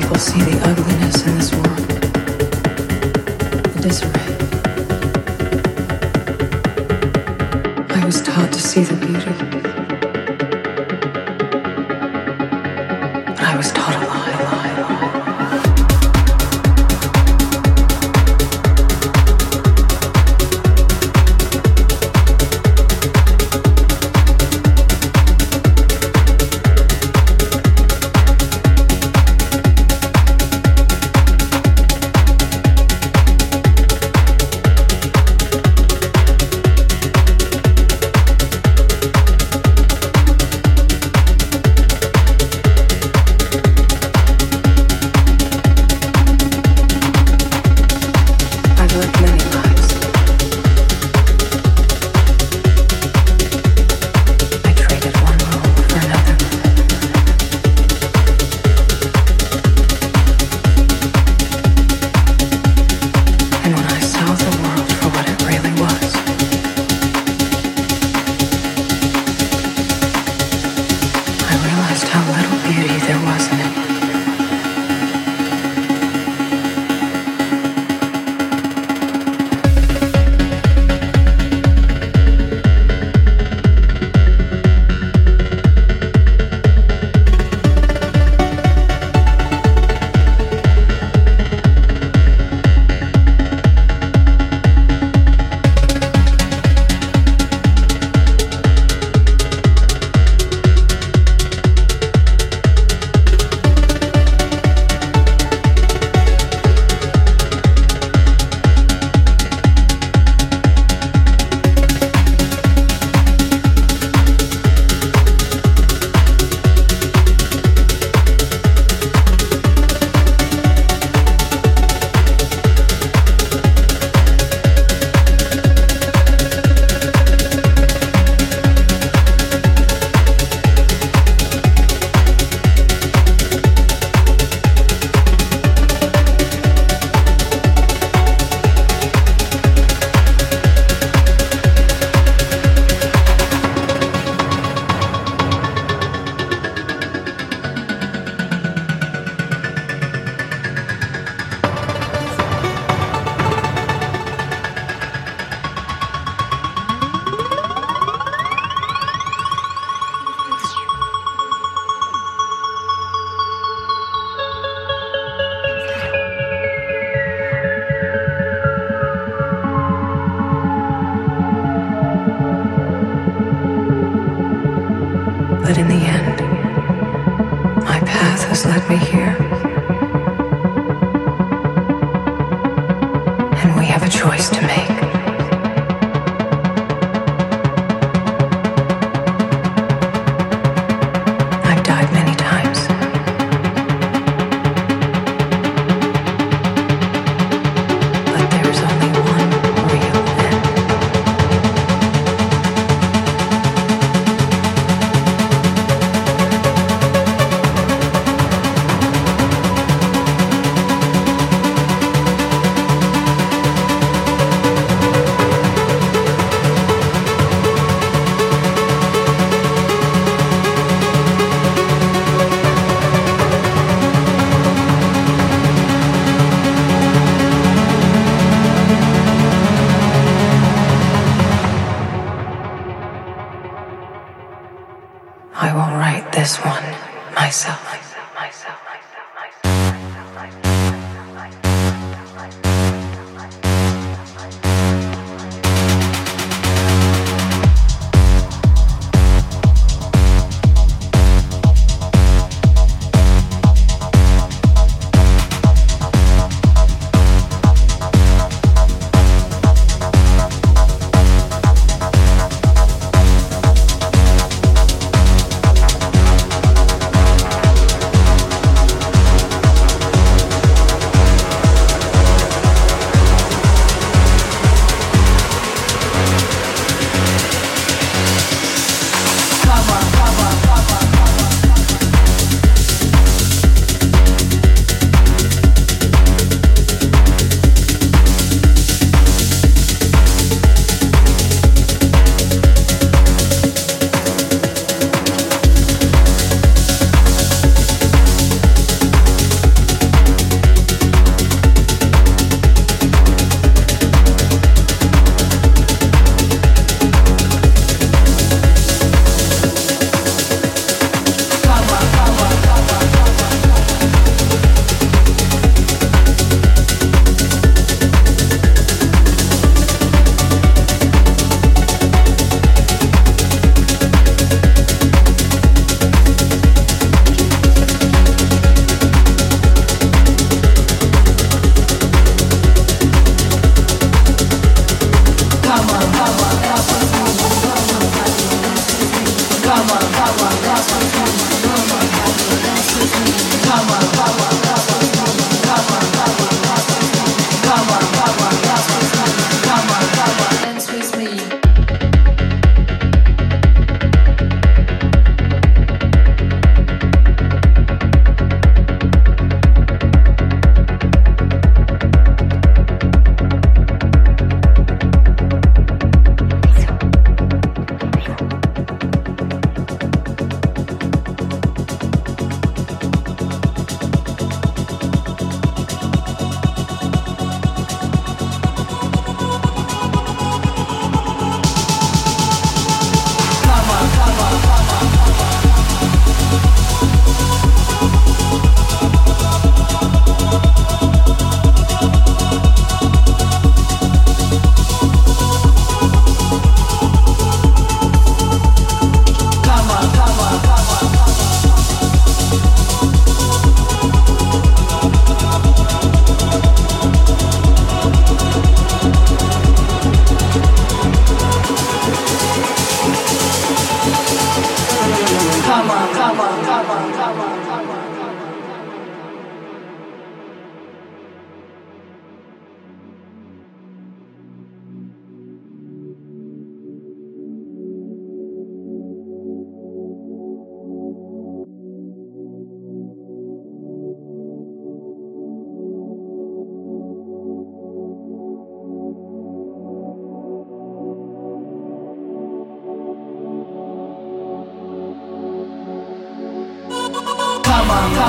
people see the ugliness in this world, the disarray. I was taught to see the beauty.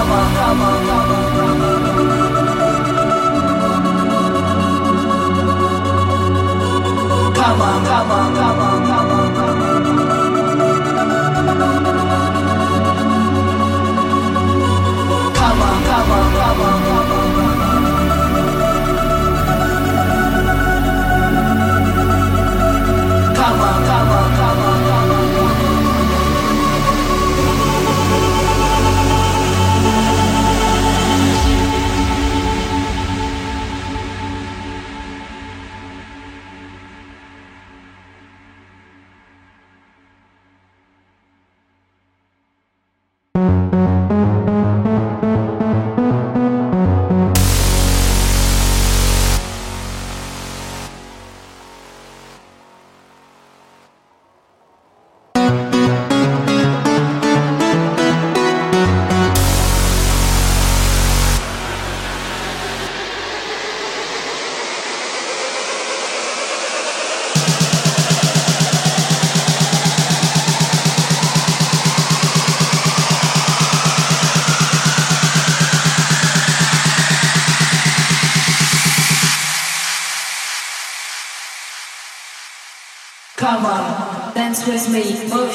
double, double, double.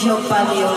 meu pavio.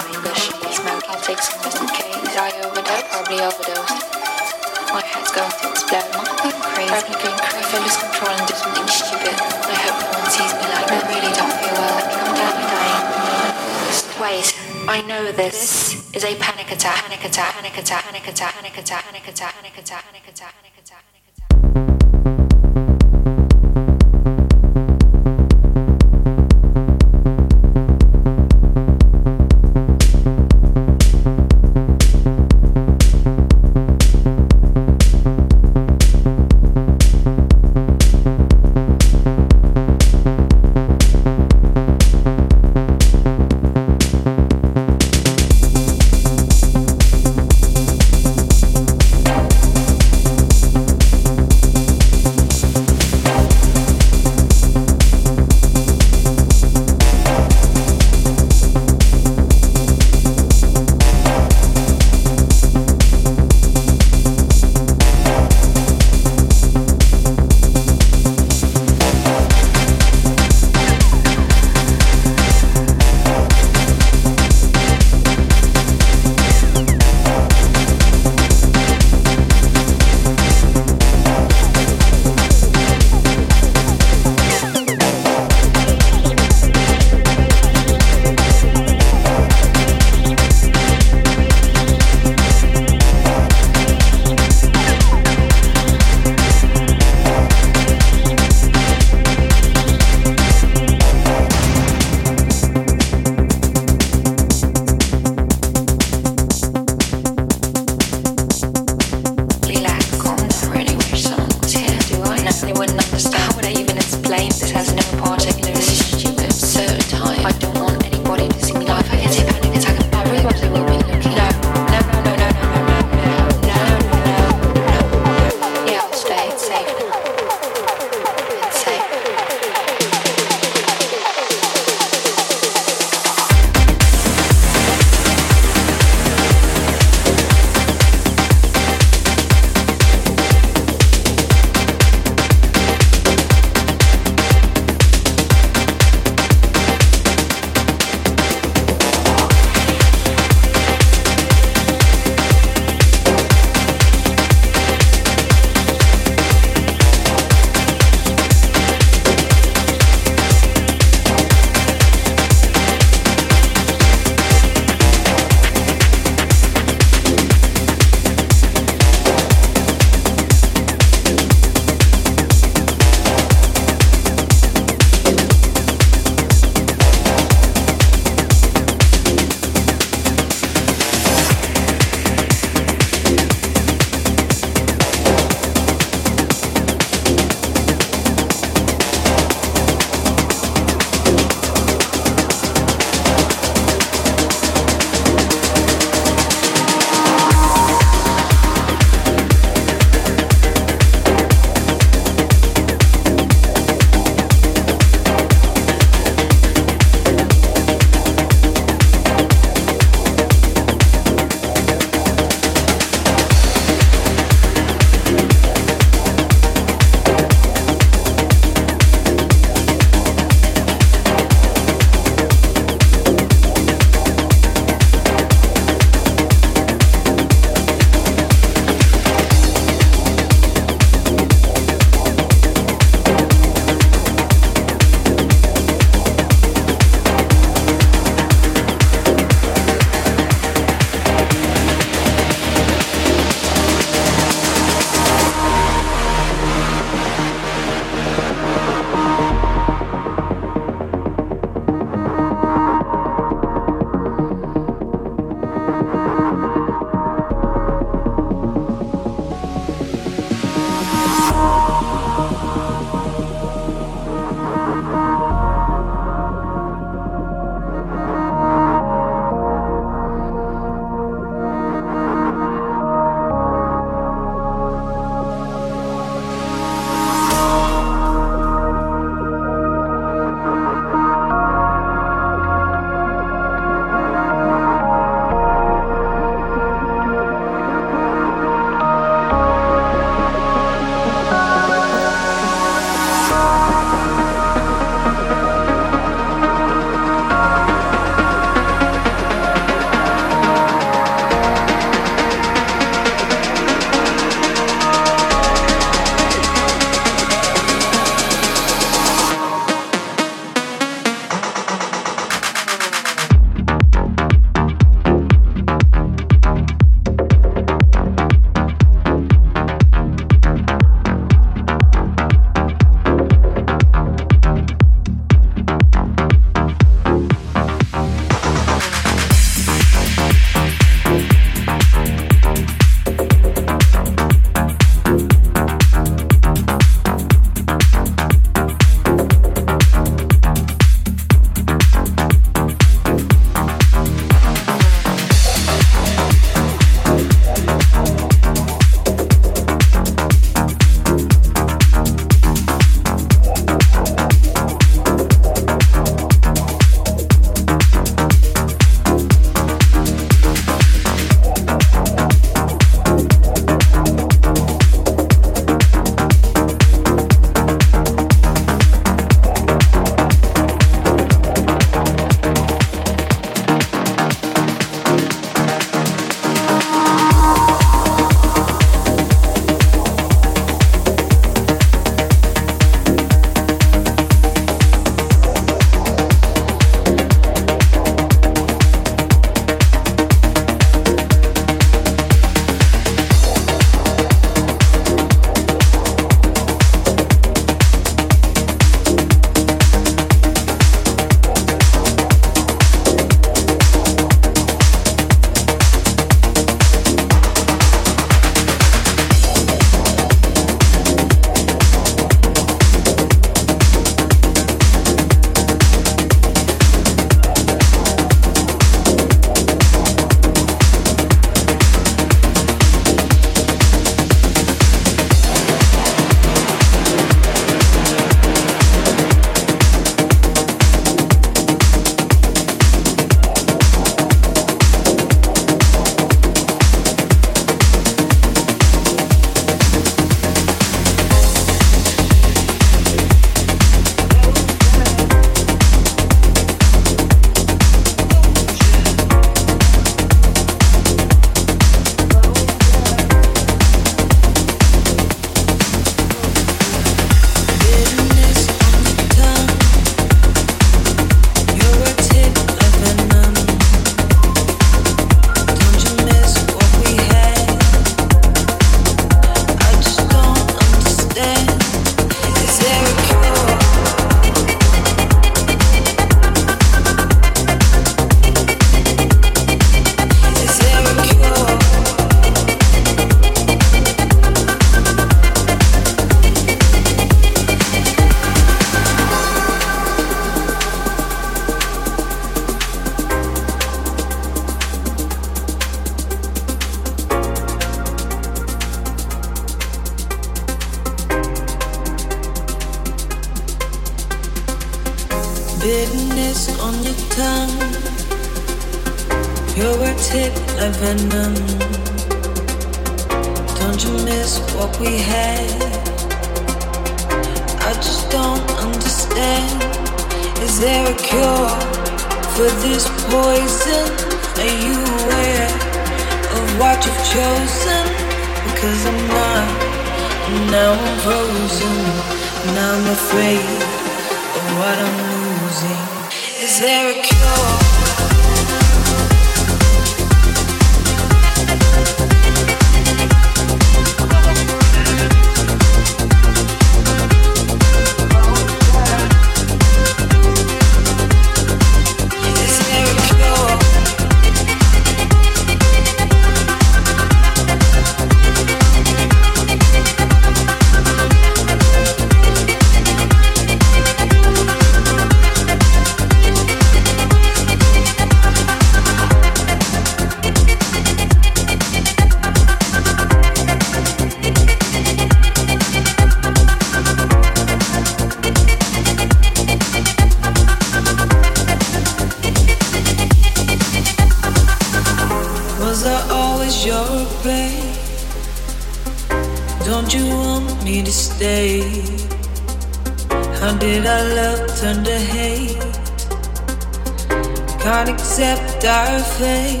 Accept our fate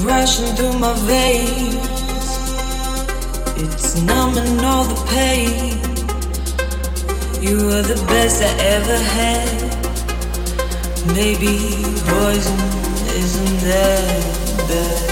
rushing through my veins. It's numbing all the pain. You were the best I ever had. Maybe poison isn't that bad.